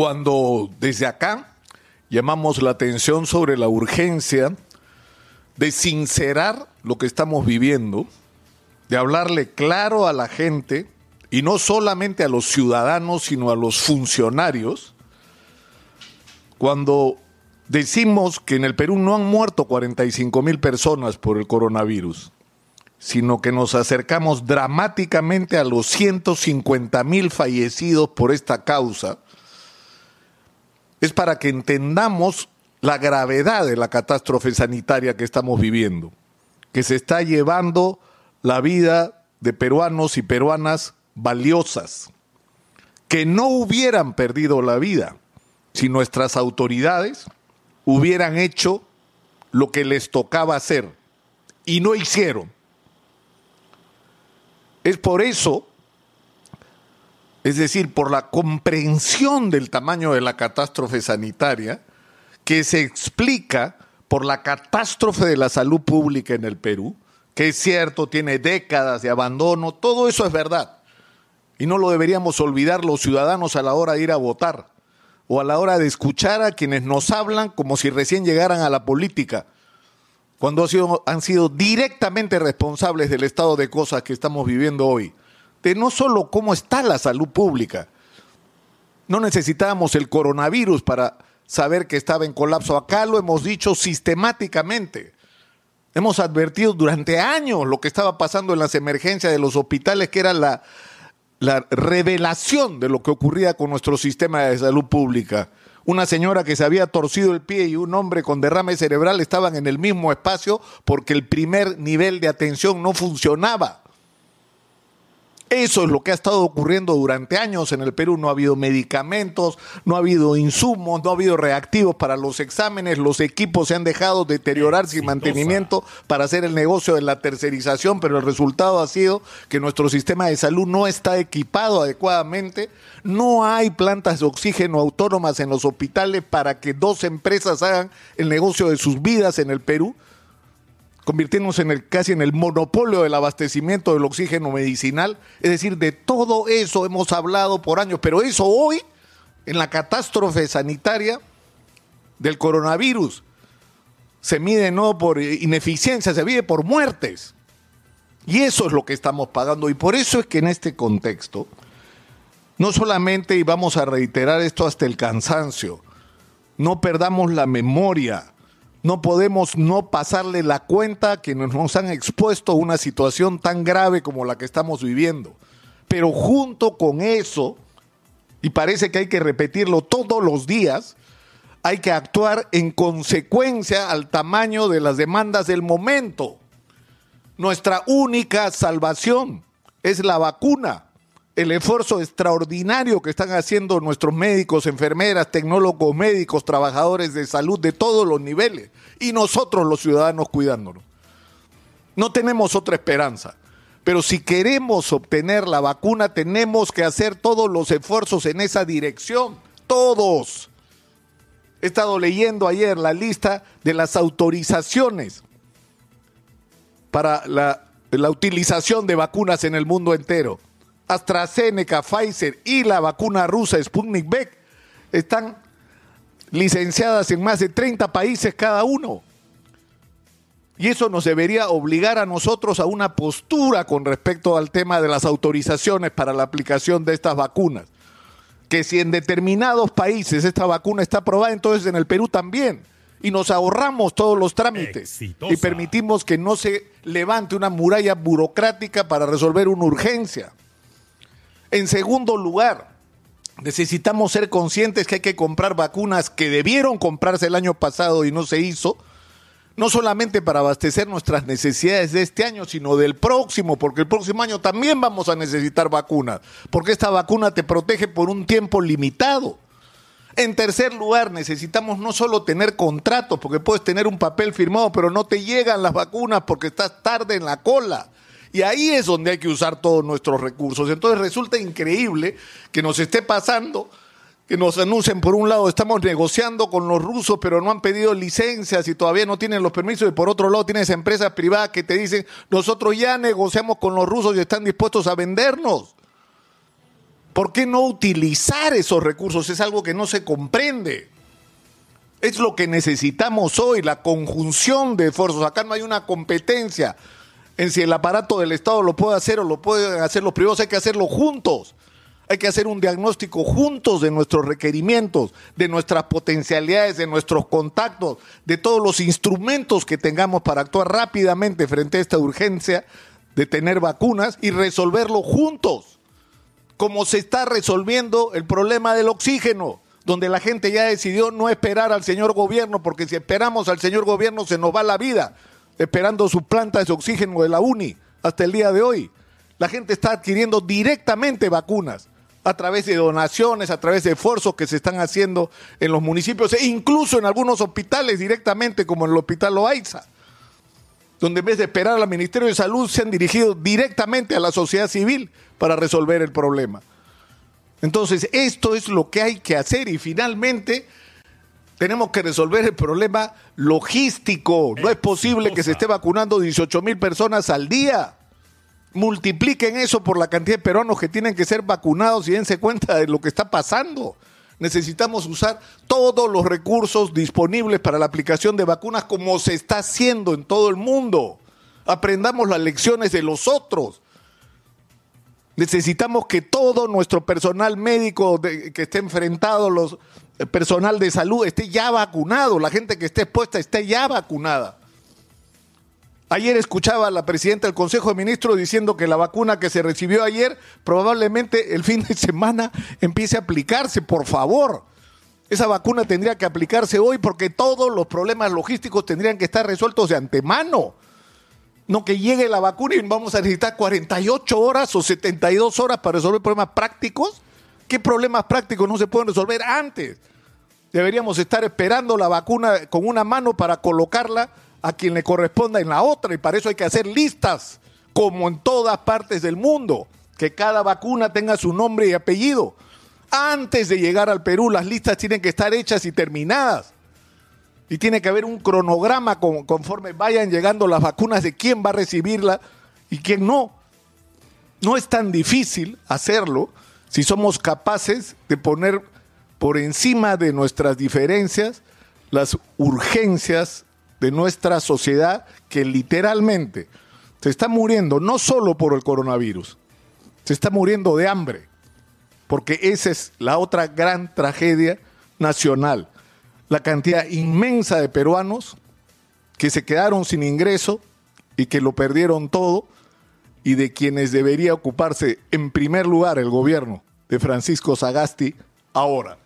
cuando desde acá llamamos la atención sobre la urgencia de sincerar lo que estamos viviendo, de hablarle claro a la gente, y no solamente a los ciudadanos, sino a los funcionarios, cuando decimos que en el Perú no han muerto 45 mil personas por el coronavirus, sino que nos acercamos dramáticamente a los 150 mil fallecidos por esta causa, es para que entendamos la gravedad de la catástrofe sanitaria que estamos viviendo, que se está llevando la vida de peruanos y peruanas valiosas, que no hubieran perdido la vida si nuestras autoridades hubieran hecho lo que les tocaba hacer y no hicieron. Es por eso, es decir, por la comprensión del tamaño de la catástrofe sanitaria, que se explica por la catástrofe de la salud pública en el Perú, que es cierto, tiene décadas de abandono, todo eso es verdad. Y no lo deberíamos olvidar los ciudadanos a la hora de ir a votar o a la hora de escuchar a quienes nos hablan como si recién llegaran a la política, cuando han sido, han sido directamente responsables del estado de cosas que estamos viviendo hoy, de no solo cómo está la salud pública. No necesitábamos el coronavirus para saber que estaba en colapso. Acá lo hemos dicho sistemáticamente. Hemos advertido durante años lo que estaba pasando en las emergencias de los hospitales, que era la, la revelación de lo que ocurría con nuestro sistema de salud pública. Una señora que se había torcido el pie y un hombre con derrame cerebral estaban en el mismo espacio porque el primer nivel de atención no funcionaba. Eso es lo que ha estado ocurriendo durante años. En el Perú. No ha habido medicamentos, no ha habido insumos, no ha habido reactivos para los exámenes, los equipos se han dejado deteriorar sin mantenimiento para hacer el negocio de la tercerización, pero el resultado ha sido que nuestro sistema de salud no está equipado adecuadamente, no hay plantas de oxígeno autónomas en los hospitales para que dos empresas hagan el negocio de sus vidas en el Perú convirtiéndose en el, casi en el monopolio del abastecimiento del oxígeno medicinal. Es decir, de todo eso hemos hablado por años, pero eso hoy, en la catástrofe sanitaria del coronavirus, se mide no por ineficiencia, se mide por muertes. Y eso es lo que estamos pagando. Y por eso es que en este contexto, no solamente, y vamos a reiterar esto hasta el cansancio, no perdamos la memoria no podemos no pasarle la cuenta que nos han expuesto a una situación tan grave como la que estamos viviendo. Pero junto con eso, y parece que hay que repetirlo todos los días, hay que actuar en consecuencia al tamaño de las demandas del momento. Nuestra única salvación es la vacuna el esfuerzo extraordinario que están haciendo nuestros médicos, enfermeras, tecnólogos médicos, trabajadores de salud de todos los niveles y nosotros los ciudadanos cuidándonos. No tenemos otra esperanza. Pero si queremos obtener la vacuna, tenemos que hacer todos los esfuerzos en esa dirección. Todos. He estado leyendo ayer la lista de las autorizaciones para la, la utilización de vacunas en el mundo entero. AstraZeneca, Pfizer y la vacuna rusa Sputnik V están licenciadas en más de 30 países cada uno. Y eso nos debería obligar a nosotros a una postura con respecto al tema de las autorizaciones para la aplicación de estas vacunas. Que si en determinados países esta vacuna está aprobada, entonces en el Perú también. Y nos ahorramos todos los trámites. Y permitimos que no se levante una muralla burocrática para resolver una urgencia. En segundo lugar, necesitamos ser conscientes que hay que comprar vacunas que debieron comprarse el año pasado y no se hizo, no solamente para abastecer nuestras necesidades de este año, sino del próximo, porque el próximo año también vamos a necesitar vacunas, porque esta vacuna te protege por un tiempo limitado. En tercer lugar, necesitamos no solo tener contratos, porque puedes tener un papel firmado, pero no te llegan las vacunas porque estás tarde en la cola. Y ahí es donde hay que usar todos nuestros recursos. Entonces resulta increíble que nos esté pasando, que nos anuncien por un lado, estamos negociando con los rusos, pero no han pedido licencias y todavía no tienen los permisos, y por otro lado tienes empresas privadas que te dicen, nosotros ya negociamos con los rusos y están dispuestos a vendernos. ¿Por qué no utilizar esos recursos? Es algo que no se comprende. Es lo que necesitamos hoy, la conjunción de esfuerzos. Acá no hay una competencia en si el aparato del Estado lo puede hacer o lo pueden hacer los privados, hay que hacerlo juntos. Hay que hacer un diagnóstico juntos de nuestros requerimientos, de nuestras potencialidades, de nuestros contactos, de todos los instrumentos que tengamos para actuar rápidamente frente a esta urgencia de tener vacunas y resolverlo juntos, como se está resolviendo el problema del oxígeno, donde la gente ya decidió no esperar al señor gobierno, porque si esperamos al señor gobierno se nos va la vida, esperando su planta de oxígeno de la UNI hasta el día de hoy. La gente está adquiriendo directamente vacunas a través de donaciones, a través de esfuerzos que se están haciendo en los municipios e incluso en algunos hospitales directamente, como en el Hospital Loaiza, donde en vez de esperar al Ministerio de Salud se han dirigido directamente a la sociedad civil para resolver el problema. Entonces, esto es lo que hay que hacer y finalmente tenemos que resolver el problema logístico. No es posible que se esté vacunando 18 mil personas al día multipliquen eso por la cantidad de peruanos que tienen que ser vacunados y dense cuenta de lo que está pasando. Necesitamos usar todos los recursos disponibles para la aplicación de vacunas como se está haciendo en todo el mundo. Aprendamos las lecciones de los otros. Necesitamos que todo nuestro personal médico que esté enfrentado, los personal de salud esté ya vacunado, la gente que esté expuesta esté ya vacunada. Ayer escuchaba a la presidenta del Consejo de Ministros diciendo que la vacuna que se recibió ayer probablemente el fin de semana empiece a aplicarse, por favor. Esa vacuna tendría que aplicarse hoy porque todos los problemas logísticos tendrían que estar resueltos de antemano. No que llegue la vacuna y vamos a necesitar 48 horas o 72 horas para resolver problemas prácticos. ¿Qué problemas prácticos no se pueden resolver antes? Deberíamos estar esperando la vacuna con una mano para colocarla a quien le corresponda en la otra y para eso hay que hacer listas, como en todas partes del mundo, que cada vacuna tenga su nombre y apellido. Antes de llegar al Perú, las listas tienen que estar hechas y terminadas. Y tiene que haber un cronograma conforme vayan llegando las vacunas de quién va a recibirla y quién no. No es tan difícil hacerlo si somos capaces de poner por encima de nuestras diferencias las urgencias de nuestra sociedad que literalmente se está muriendo no solo por el coronavirus, se está muriendo de hambre, porque esa es la otra gran tragedia nacional, la cantidad inmensa de peruanos que se quedaron sin ingreso y que lo perdieron todo y de quienes debería ocuparse en primer lugar el gobierno de Francisco Sagasti ahora.